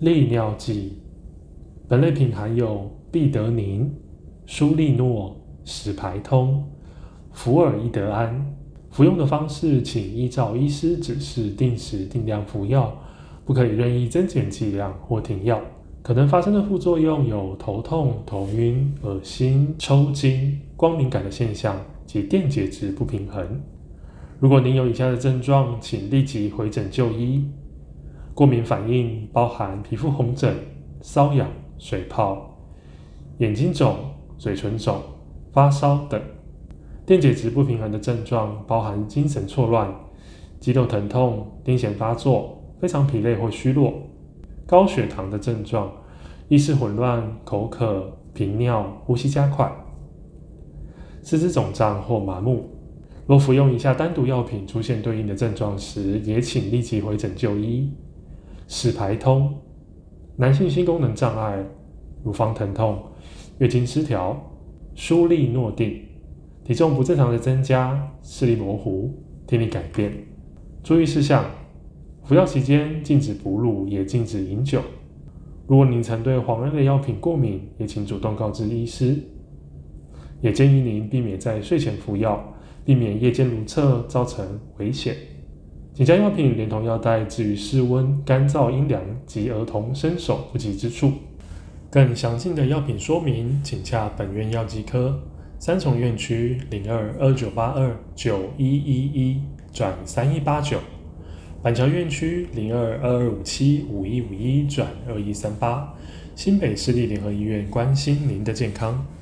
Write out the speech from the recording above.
利尿剂，本类品含有必得宁、舒利诺、使排通、福尔伊德安。服用的方式，请依照医师指示定时定量服药，不可以任意增减剂量或停药。可能发生的副作用有头痛、头晕、恶心、抽筋、光敏感的现象及电解质不平衡。如果您有以下的症状，请立即回诊就医。过敏反应包含皮肤红疹、瘙痒、水泡、眼睛肿、嘴唇肿、发烧等。电解质不平衡的症状包含精神错乱、肌肉疼痛、癫痫发作、非常疲累或虚弱。高血糖的症状，意识混乱、口渴、频尿、呼吸加快。四肢肿胀或麻木。若服用以下单独药品出现对应的症状时，也请立即回诊就医。使排通，男性性功能障碍、乳房疼痛、月经失调、舒利诺定、体重不正常的增加、视力模糊、听力改变。注意事项：服药期间禁止哺乳，也禁止饮酒。如果您曾对磺胺类药品过敏，也请主动告知医师。也建议您避免在睡前服药，避免夜间如厕造成危险。请将药品连同药袋置于室温、干燥、阴凉及儿童伸手不及之处。更详尽的药品说明，请洽本院药剂科三重院区零二二九八二九一一一转三一八九，板桥院区零二二二五七五一五一转二一三八。新北市立联合医院关心您的健康。